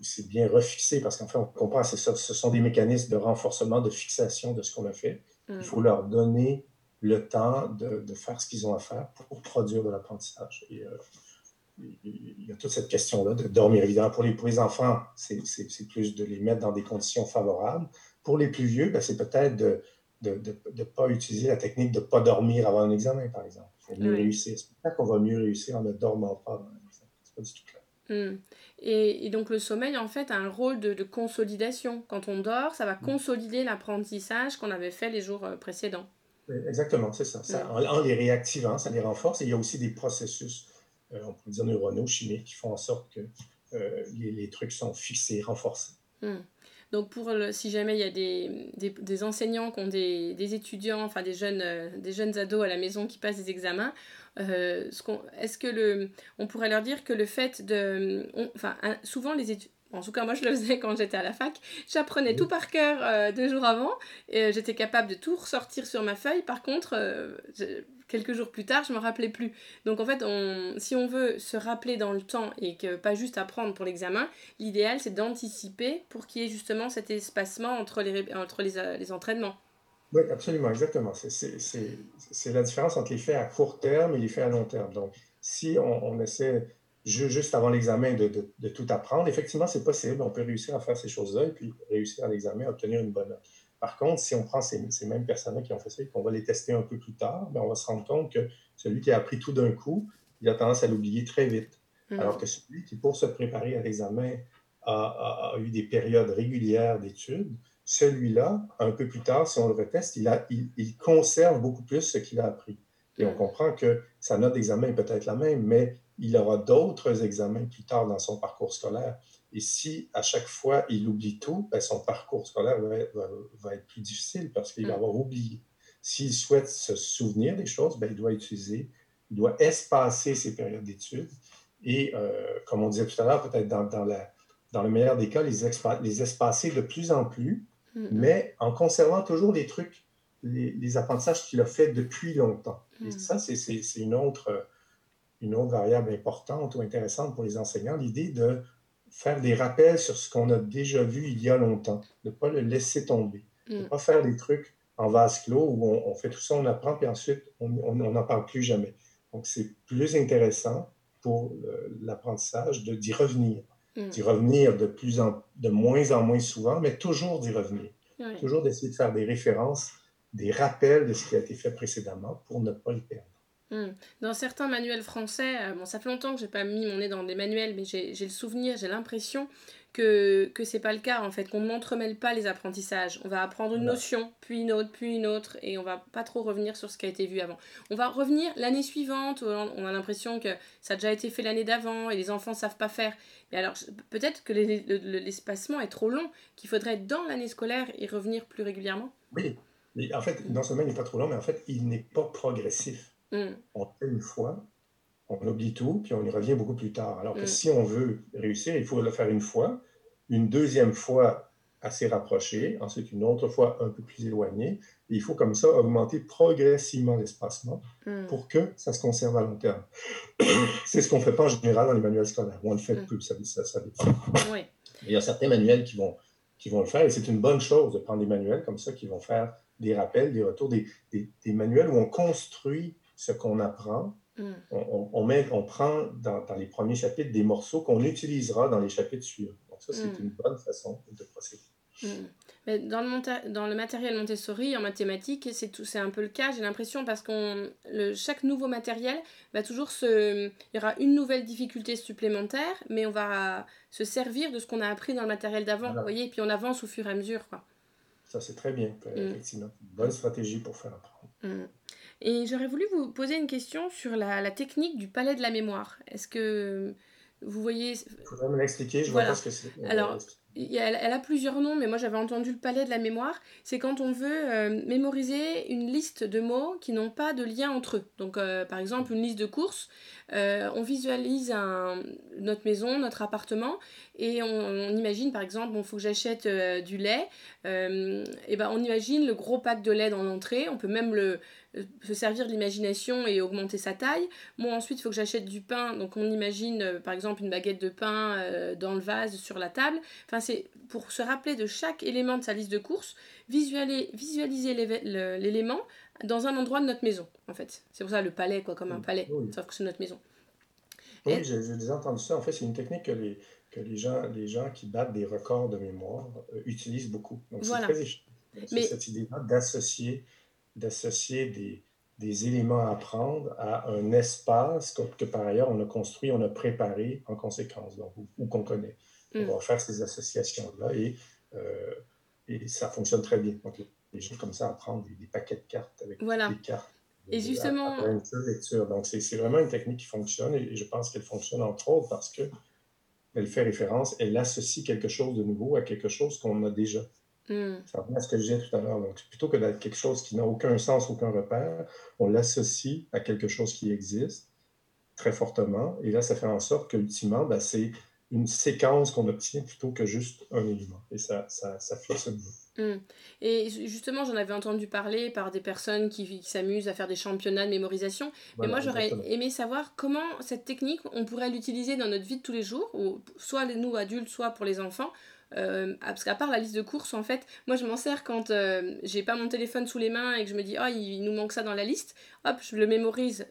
c'est bien refixé, parce qu'en fait, on comprend, c'est ça, ce sont des mécanismes de renforcement, de fixation de ce qu'on a fait. Il mm. faut leur donner le temps de, de faire ce qu'ils ont à faire pour produire de l'apprentissage. Et, euh, il y a toute cette question-là de dormir. Évidemment, pour les, pour les enfants, c'est plus de les mettre dans des conditions favorables. Pour les plus vieux, ben, c'est peut-être de ne de, de, pas utiliser la technique de ne pas dormir avant un examen, par exemple. Il faut mieux réussir. C'est peut-être qu'on va mieux réussir en ne dormant pas avant un examen. C'est pas du tout clair. Hmm. Et, et, donc le sommeil, en fait, a un rôle de, de consolidation. Quand on dort, ça va hmm. consolider l'apprentissage qu'on avait fait les jours euh, précédents. Exactement, c'est ça. ça en, les réactivant, ça les renforce. Et il y a aussi des processus, euh, on pourrait dire neuronaux, chimiques, qui font en sorte que euh, les, les, trucs sont fixés, renforcés. Hmm. Donc, pour le, si jamais il y a des, des, des enseignants qui ont des, des, étudiants, enfin des jeunes, euh, des jeunes ados à la maison qui passent des examens, est-ce que le, on pourrait leur dire que le fait de. enfin, souvent les étudiants en tout cas, moi, je le faisais quand j'étais à la fac. J'apprenais tout par cœur euh, deux jours avant. Et euh, j'étais capable de tout ressortir sur ma feuille. Par contre, euh, quelques jours plus tard, je me rappelais plus. Donc, en fait, on, si on veut se rappeler dans le temps et que pas juste apprendre pour l'examen, l'idéal, c'est d'anticiper pour qu'il y ait justement cet espacement entre les, entre les, les entraînements. Oui, absolument, exactement. C'est la différence entre les faits à court terme et les faits à long terme. Donc, si on, on essaie juste avant l'examen de, de, tout apprendre. Effectivement, c'est possible. On peut réussir à faire ces choses-là et puis réussir à l'examen, obtenir une bonne note. Par contre, si on prend ces, ces mêmes personnes qui ont fait ça et qu'on va les tester un peu plus tard, bien, on va se rendre compte que celui qui a appris tout d'un coup, il a tendance à l'oublier très vite. Mm. Alors que celui qui, pour se préparer à l'examen, a, a, eu des périodes régulières d'études, celui-là, un peu plus tard, si on le reteste, il, a, il, il conserve beaucoup plus ce qu'il a appris. Et on mm. comprend que sa note d'examen est peut-être la même, mais il aura d'autres examens plus tard dans son parcours scolaire. Et si à chaque fois il oublie tout, ben, son parcours scolaire va, être plus difficile parce qu'il va mm. avoir oublié. S'il souhaite se souvenir des choses, ben, il doit utiliser, il doit espacer ses périodes d'études. Et euh, comme on disait tout à l'heure, peut-être dans, dans, la, dans le meilleur des cas, les, les espacer de plus en plus, mm. mais en conservant toujours les trucs, les, les apprentissages qu'il a fait depuis longtemps. Et mm. ça, c'est une autre une autre variable importante ou intéressante pour les enseignants, l'idée de faire des rappels sur ce qu'on a déjà vu il y a longtemps, de ne pas le laisser tomber, de ne mm. pas faire des trucs en vase clos où on, fait tout ça, on apprend, puis ensuite on n'en parle plus jamais. Donc c'est plus intéressant pour l'apprentissage de d'y revenir, mm. d'y revenir de plus en de moins en moins souvent, mais toujours d'y revenir, toujours d'essayer de faire des références, des rappels de ce qui a été fait précédemment pour ne pas le perdre. Hmm. Dans certains manuels français, euh, bon, ça fait longtemps que j'ai pas mis mon nez dans des manuels, mais j'ai le souvenir, j'ai l'impression que, que c'est pas le cas en fait, qu'on n'entremêle pas les apprentissages. On va apprendre une notion, puis une autre, puis une autre, et on va pas trop revenir sur ce qui a été vu avant. On va revenir l'année suivante, on a l'impression que ça a déjà été fait l'année d'avant et les enfants savent pas faire. Mais alors peut-être que l'espacement est trop long, qu'il faudrait dans l'année scolaire y revenir plus régulièrement? Oui, mais en fait, non seulement il n'est pas trop long, mais en fait, il n'est pas progressif. Mm. On fait une fois, on oublie tout, puis on y revient beaucoup plus tard. Alors que mm. si on veut réussir, il faut le faire une fois, une deuxième fois assez rapprochée, ensuite une autre fois un peu plus éloignée. Et il faut comme ça augmenter progressivement l'espacement mm. pour que ça se conserve à long terme. C'est ce qu'on ne fait pas en général dans les manuels scolaires. On le fait plus, ça, ça, ça Il y a certains manuels qui vont, qui vont le faire et c'est une bonne chose de prendre des manuels comme ça qui vont faire des rappels, des retours, des, des, des manuels où on construit ce qu'on apprend. Mm. On, met, on prend dans, les premiers chapitres des morceaux qu'on utilisera dans les chapitres suivants. Donc ça, c'est mm. une bonne façon de procéder. Mm. Mais dans, le dans le matériel Montessori, en mathématiques, c'est un peu le cas, j'ai l'impression, parce que chaque nouveau matériel va toujours se... Il y aura une nouvelle difficulté supplémentaire, mais on va se servir de ce qu'on a appris dans le matériel d'avant, vous voyez, et puis on avance au fur et à mesure. Quoi. Ça, c'est très bien, effectivement. Bonne stratégie pour faire apprendre. Mm. Et j'aurais voulu vous poser une question sur la, technique du palais de la mémoire. Est-ce que vous voyez... Il faudrait me l'expliquer, je vois pas ce que c'est. Alors, elle, a plusieurs noms, mais moi j'avais entendu le palais de la mémoire. C'est quand on veut euh, mémoriser une liste de mots qui n'ont pas de lien entre eux. Donc euh, par exemple une liste de courses, euh, on visualise notre maison, notre appartement, et on, imagine par exemple, il faut que j'achète du lait, et ben on imagine le gros pack de lait dans l'entrée, on peut même le, se servir de l'imagination et augmenter sa taille. Moi ensuite il faut que j'achète du pain, donc on imagine par exemple une baguette de pain dans le vase sur la table. Enfin c'est pour se rappeler de chaque élément de sa liste de courses, visualiser, visualiser l'élément dans un endroit de notre maison, en fait. C'est pour ça le palais, quoi, comme un palais, sauf que c'est notre maison. Oui, j'ai déjà entendu ça. En fait, c'est une technique que les, que les, gens, les gens qui battent des records de mémoire euh, utilisent beaucoup. Donc, c'est très efficace. C'est cette idée-là d'associer, d'associer des, des éléments à apprendre à un espace que, que, par ailleurs on a construit, on a préparé en conséquence, donc, ou qu'on connaît. On va faire ces associations-là et, euh, et ça fonctionne très bien. Donc, les gens comme ça apprendre des, des paquets de cartes avec des cartes. Et justement. une lecture. Donc, c'est vraiment une technique qui fonctionne et je pense qu'elle fonctionne entre autres parce que elle fait référence, elle associe quelque chose de nouveau à quelque chose qu'on a déjà. Mm. Ça revient à ce que je disais tout à l'heure. Donc, plutôt que d'être quelque chose qui n'a aucun sens, aucun repère, on l'associe à quelque chose qui existe très fortement. Et là, ça fait en sorte qu'ultimement, ben, c'est une séquence qu'on obtient plutôt que juste un élément. Et ça, ça, ça fonctionne mm. Et justement, j'en avais entendu parler par des personnes qui, s'amusent à faire des championnats de mémorisation. Mais moi, j'aurais aimé savoir comment cette technique, on pourrait l'utiliser dans notre vie de tous les jours, ou soit nous adultes, soit pour les enfants, euh, parce qu'à part la liste de courses, en fait, moi je m'en sers quand euh, j'ai pas mon téléphone sous les mains et que je me dis, oh, il, nous manque ça dans la liste. Hop, je le mémorise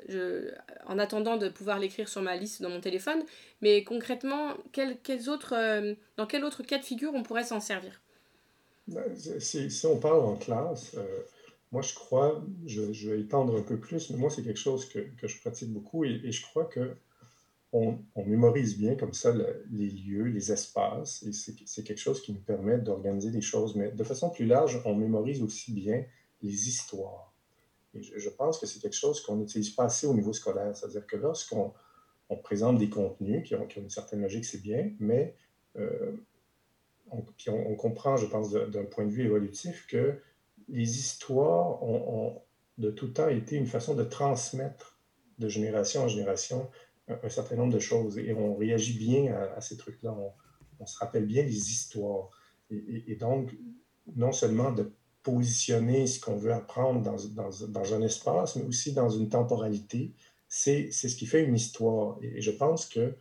en attendant de pouvoir l'écrire sur ma liste dans mon téléphone. Mais concrètement, quel, euh, dans quel autre cas de figure on pourrait s'en servir? Ben, si, on parle en classe, moi je crois, je, vais étendre un peu plus, mais moi c'est quelque chose que, que je pratique beaucoup et je crois que on, mémorise bien comme ça les lieux, les espaces, et c'est quelque chose qui nous permet d'organiser des choses. Mais de façon plus large, on mémorise aussi bien les histoires. Et je, pense que c'est quelque chose qu'on n'utilise pas assez au niveau scolaire. C'est-à-dire que lorsqu'on on présente des contenus qui ont, une certaine logique, c'est bien, mais euh, on, on, comprend, je pense, d'un point de vue évolutif, que les histoires ont, de tout temps été une façon de transmettre de génération en génération un, certain nombre de choses et on réagit bien à, ces trucs-là. On, se rappelle bien les histoires. Et, donc, non seulement de positionner ce qu'on veut apprendre dans, un espace, mais aussi dans une temporalité, c'est ce qui fait une histoire. Et, je pense que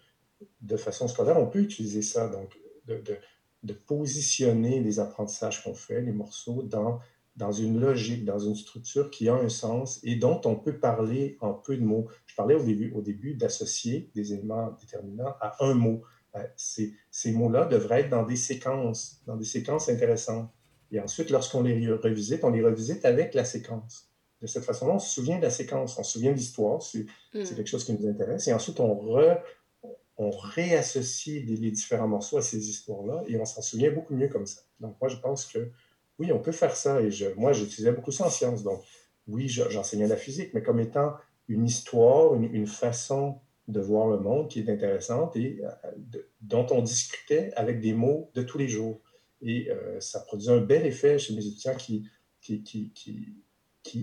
de façon scolaire, on peut utiliser ça, donc de positionner les apprentissages qu'on fait, les morceaux, dans dans une logique, dans une structure qui a un sens et dont on peut parler en peu de mots. Je parlais au début, au début d'associer des éléments déterminants à un mot. Ben, ces, ces mots-là devraient être dans des séquences, dans des séquences intéressantes. Et ensuite, lorsqu'on les revisite, on les revisite avec la séquence. De cette façon-là, on se souvient de la séquence, on se souvient de l'histoire, c'est mm. quelque chose qui nous intéresse. Et ensuite, on, re, on réassocie les différents morceaux à ces histoires-là et on s'en souvient beaucoup mieux comme ça. Donc, moi, je pense que oui, on peut faire ça. Et je, moi, j'utilisais beaucoup ça en sciences. Donc, oui, j'enseignais la physique, mais comme étant une histoire, une, façon de voir le monde qui est intéressante et euh, dont on discutait avec des mots de tous les jours. Et euh, ça produisait un bel effet chez mes étudiants qui,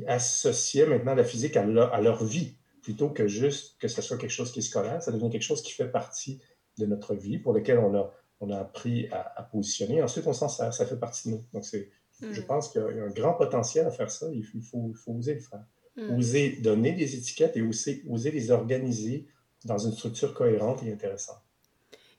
associaient maintenant la physique à leur, vie, plutôt que juste que ce soit quelque chose qui est scolaire. Ça devient quelque chose qui fait partie de notre vie, pour lequel on a, appris à, à positionner. Ensuite, on s'en sert, ça fait partie de nous. Donc, c'est je hmm. pense qu'il y a un grand potentiel à faire ça. Il faut, il faut, oser le faire. Hmm. Oser donner des étiquettes et oser, oser les organiser dans une structure cohérente et intéressante.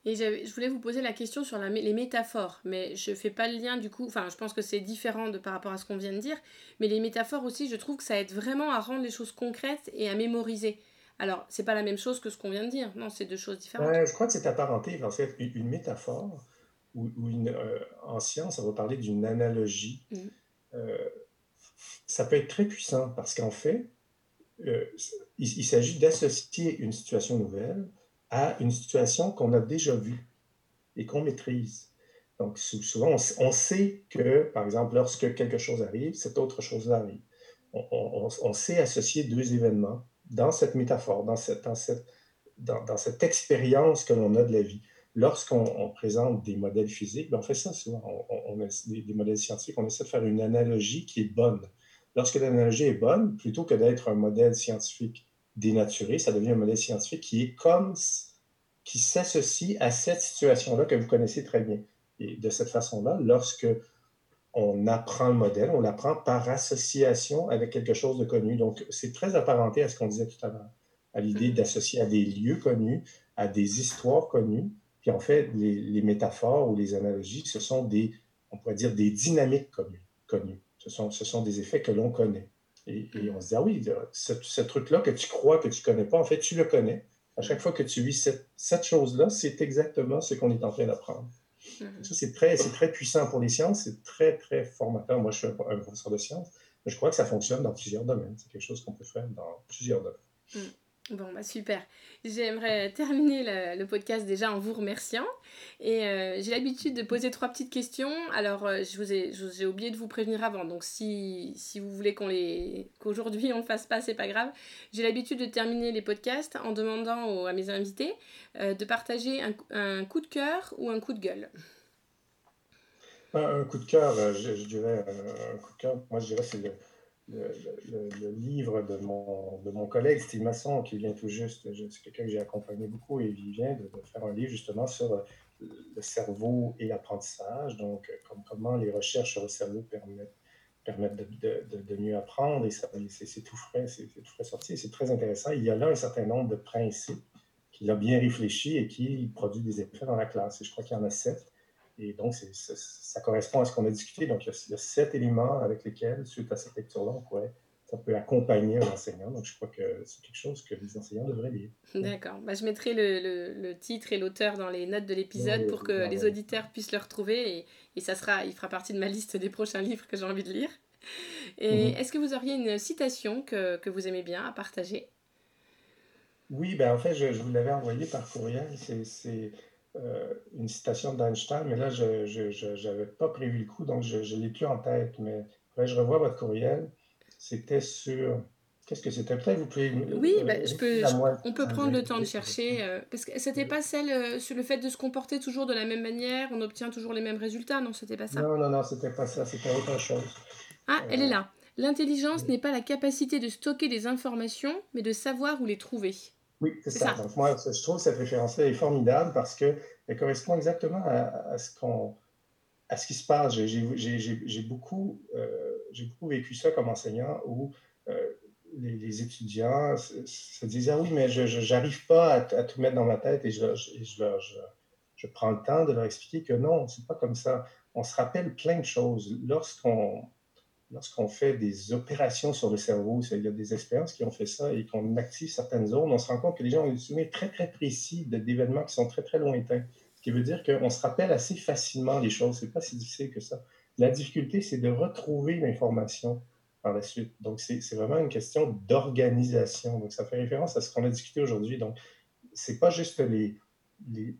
Et je voulais vous poser la question sur la, les métaphores, mais je ne fais pas le lien du coup, enfin je pense que c'est différent de, par rapport à ce qu'on vient de dire, mais les métaphores aussi, je trouve que ça aide vraiment à rendre les choses concrètes et à mémoriser. Alors, c'est pas la même chose que ce qu'on vient de dire, non, c'est deux choses différentes. je crois que c'est apparenté, en fait, une métaphore, ou, une, euh, en science, on va parler d'une analogie. Mm. Euh, ça peut être très puissant parce qu'en fait, euh, il, s'agit d'associer une situation nouvelle à une situation qu'on a déjà vue et qu'on maîtrise. Donc, souvent, on, sait que, par exemple, lorsque quelque chose arrive, cette autre chose-là arrive. On, sait associer deux événements dans cette métaphore, dans cette, dans cette, dans, cette expérience que l'on a de la vie. Lorsqu'on présente des modèles physiques, ben, on fait ça souvent. On, a des, modèles scientifiques, on essaie de faire une analogie qui est bonne. Lorsque l'analogie est bonne, plutôt que d'être un modèle scientifique dénaturé, ça devient un modèle scientifique qui est comme, qui s'associe à cette situation-là que vous connaissez très bien. Et de cette façon-là, lorsque on apprend le modèle, on l'apprend par association avec quelque chose de connu. Donc, c'est très apparenté à ce qu'on disait tout à l'heure, à l'idée d'associer à des lieux connus, à des histoires connues. Puis en fait, les, métaphores ou les analogies, ce sont des, on pourrait dire, des dynamiques connues. connues. Ce, sont, ce sont des effets que l'on connaît. Et, on se dit, ah oui, ce, truc-là que tu crois que tu connais pas, en fait, tu le connais. À chaque fois que tu vis cette, cette chose-là, c'est exactement ce qu'on est en train d'apprendre. Mm-hmm. Ça, c'est très, très puissant pour les sciences, c'est très, très formateur. Moi, je suis un, professeur de sciences, mais je crois que ça fonctionne dans plusieurs domaines. C'est quelque chose qu'on peut faire dans plusieurs domaines. Mm. Bon, bah super. J'aimerais terminer le, podcast déjà en vous remerciant. Et euh, j'ai l'habitude de poser trois petites questions. Alors, euh, je vous ai, j'ai oublié de vous prévenir avant. Donc, si, vous voulez qu'on les, qu'aujourd'hui on ne fasse pas, c'est pas grave. J'ai l'habitude de terminer les podcasts en demandant à mes invités euh, de partager un, coup de cœur ou un coup de gueule. Un, coup de cœur, je, dirais, un coup de cœur, moi je dirais c'est le, livre de mon, de mon collègue Steve Masson, qui vient tout juste, c'est quelqu'un que j'ai accompagné beaucoup, et il vient de, faire un livre justement sur le cerveau et l'apprentissage, donc comme, comment les recherches sur le cerveau permettent, permettent de, de, mieux apprendre, et c'est tout frais, c'est tout frais sorti, c'est très intéressant. Il y a là un certain nombre de principes qu'il a bien réfléchi et qui produit des effets dans la classe, et je crois qu'il y en a sept. Et donc, ça correspond à ce qu'on a discuté. Donc, il y, a, sept éléments avec lesquels, suite à cette lecture-là, on pourrait, ça peut accompagner un enseignant. Donc, je crois que c'est quelque chose que les enseignants devraient lire. D'accord. Bah, je mettrai le, le, titre et l'auteur dans les notes de l'épisode pour que les auditeurs puissent le retrouver. Et, et, ça sera, il fera partie de ma liste des prochains livres que j'ai envie de lire. Et mhm. est-ce que vous auriez une citation que, que vous aimez bien à partager? Oui, ben en fait, je, je vous l'avais envoyé par courriel. C'est euh, une citation d'Einstein, mais là, je n'avais pas prévu le coup, donc je ne l'ai plus en tête. Mais je revois votre courriel. C'était sur. Qu'est-ce que c'était? Peut-être vous pouvez. Oui, ben, je peux, on peut prendre le temps de chercher. Euh, parce que c'était pas celle euh, sur le fait de se comporter toujours de la même manière, on obtient toujours les mêmes résultats, non C'était pas ça Non, non, non, c'était pas ça, c'était autre chose. Ah, elle est là. L'intelligence n'est pas la capacité de stocker des informations, mais de savoir où les trouver. Oui, c'est ça. Donc, moi, je trouve cette référence-là est formidable parce qu'elle correspond exactement à, ce qu'on à ce qui se passe. J'ai beaucoup, euh, beaucoup vécu ça comme enseignant où euh, les, étudiants se, disaient ah oui, mais je n'arrive pas à, tout mettre dans ma tête et, je, je, je, prends le temps de leur expliquer que non, c'est pas comme ça. On se rappelle plein de choses. Lorsqu'on lorsqu'on fait des opérations sur le cerveau, il y a des expériences qui ont fait ça et qu'on active certaines zones, on se rend compte que les gens ont des souvenirs très, très précis d'événements qui sont très, très lointains. Ce qui veut dire qu'on se rappelle assez facilement les choses. C'est pas si difficile que ça. La difficulté, c'est de retrouver l'information par la suite. Donc, c'est vraiment une question d'organisation. Donc, ça fait référence à ce qu'on a discuté aujourd'hui. Donc, c'est pas juste les, les,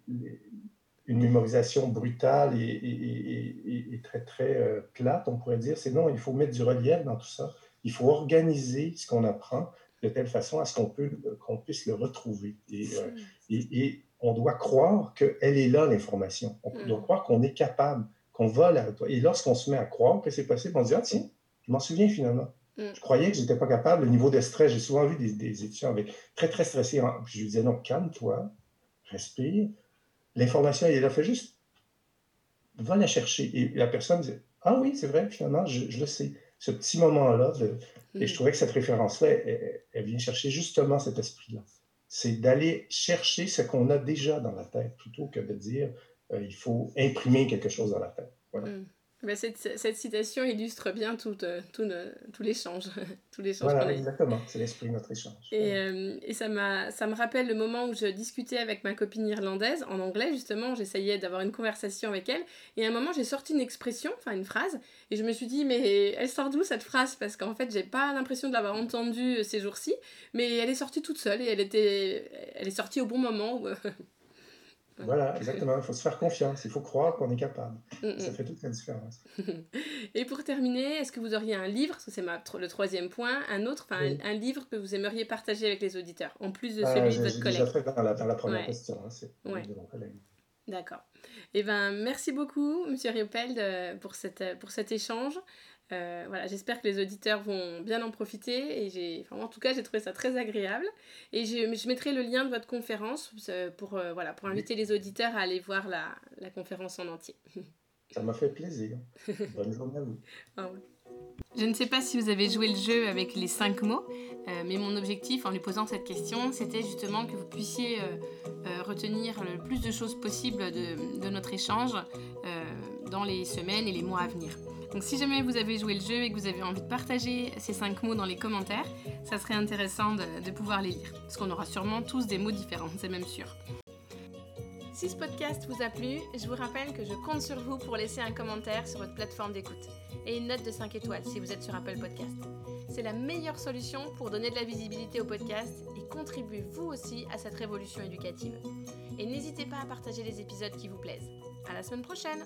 une mémorisation brutale et, très, très euh, plate, on pourrait dire. C'est non, il faut mettre du relief dans tout ça. Il faut organiser ce qu'on apprend de telle façon à ce qu'on qu'on puisse le retrouver. Et, euh, on doit croire qu'elle est là, l'information. On doit mm. croire qu'on est capable, qu'on va là. Et lorsqu'on se met à croire que c'est possible, on se dit, ah tiens, je m'en souviens finalement. Mm. Je croyais que j'étais pas capable. Le niveau de stress, j'ai souvent vu des, des étudiants avec, très, très stressés. Je lui disais, non, calme-toi, respire l'information, il a fait juste, va la chercher. Et la personne dit, ah oui, c'est vrai, finalement, je, le sais. Ce petit moment-là, et je mm. trouvais que cette référence-là, elle, vient chercher justement cet esprit-là. C'est d'aller chercher ce qu'on a déjà dans la tête, plutôt que de dire, euh, il faut imprimer quelque chose dans la tête. Voilà. Mm. Bah, cette, cette, citation illustre bien tout, euh, tout, tout l'échange. tout l'échange voilà, exactement, c'est l'esprit de notre échange. Et, euh, et ça, ça me rappelle le moment où je discutais avec ma copine irlandaise, en anglais justement, j'essayais d'avoir une conversation avec elle, et à un moment j'ai sorti une expression, enfin une phrase, et je me suis dit, mais elle sort d'où cette phrase? Parce qu'en fait, j'ai pas l'impression de l'avoir entendue ces jours-ci, mais elle est sortie toute seule, et elle, était, elle est sortie au bon moment. Voilà, exactement. Il faut se faire confiance. Il faut croire qu'on est capable. Ça fait toute la différence. Et pour terminer, est-ce que vous auriez un livre, parce que c'est le troisième point, un autre, un, livre que vous aimeriez partager avec les auditeurs, en plus de ah, celui de votre collègue? déjà fait dans la, dans la première question. Hein, c'est de mon collègue. D'accord. Eh ben, merci beaucoup, Monsieur Riopel, pour, cette, pour cet échange. Euh, voilà, j'espère que les auditeurs vont bien en profiter et j'ai, en tout cas, j'ai trouvé ça très agréable. Et je, je, mettrai le lien de votre conférence euh, pour, euh, voilà, pour inviter les auditeurs à aller voir la, la conférence en entier. Ça m'a fait plaisir. Bonne journée à vous. Ah je ne sais pas si vous avez joué le jeu avec les cinq mots, mais mon objectif en lui posant cette question, c'était justement que vous puissiez retenir le plus de choses possibles de, de notre échange dans les semaines et les mois à venir. Donc si jamais vous avez joué le jeu et que vous avez envie de partager ces cinq mots dans les commentaires, ça serait intéressant de, pouvoir les lire. Parce qu'on aura sûrement tous des mots différents, c'est même sûr. Si ce podcast vous a plu, je vous rappelle que je compte sur vous pour laisser un commentaire sur votre plateforme d'écoute et une note de 5 étoiles si vous êtes sur Apple Podcast. C'est la meilleure solution pour donner de la visibilité au podcast et contribuer vous aussi à cette révolution éducative. Et n'hésitez pas à partager les épisodes qui vous plaisent. À la semaine prochaine!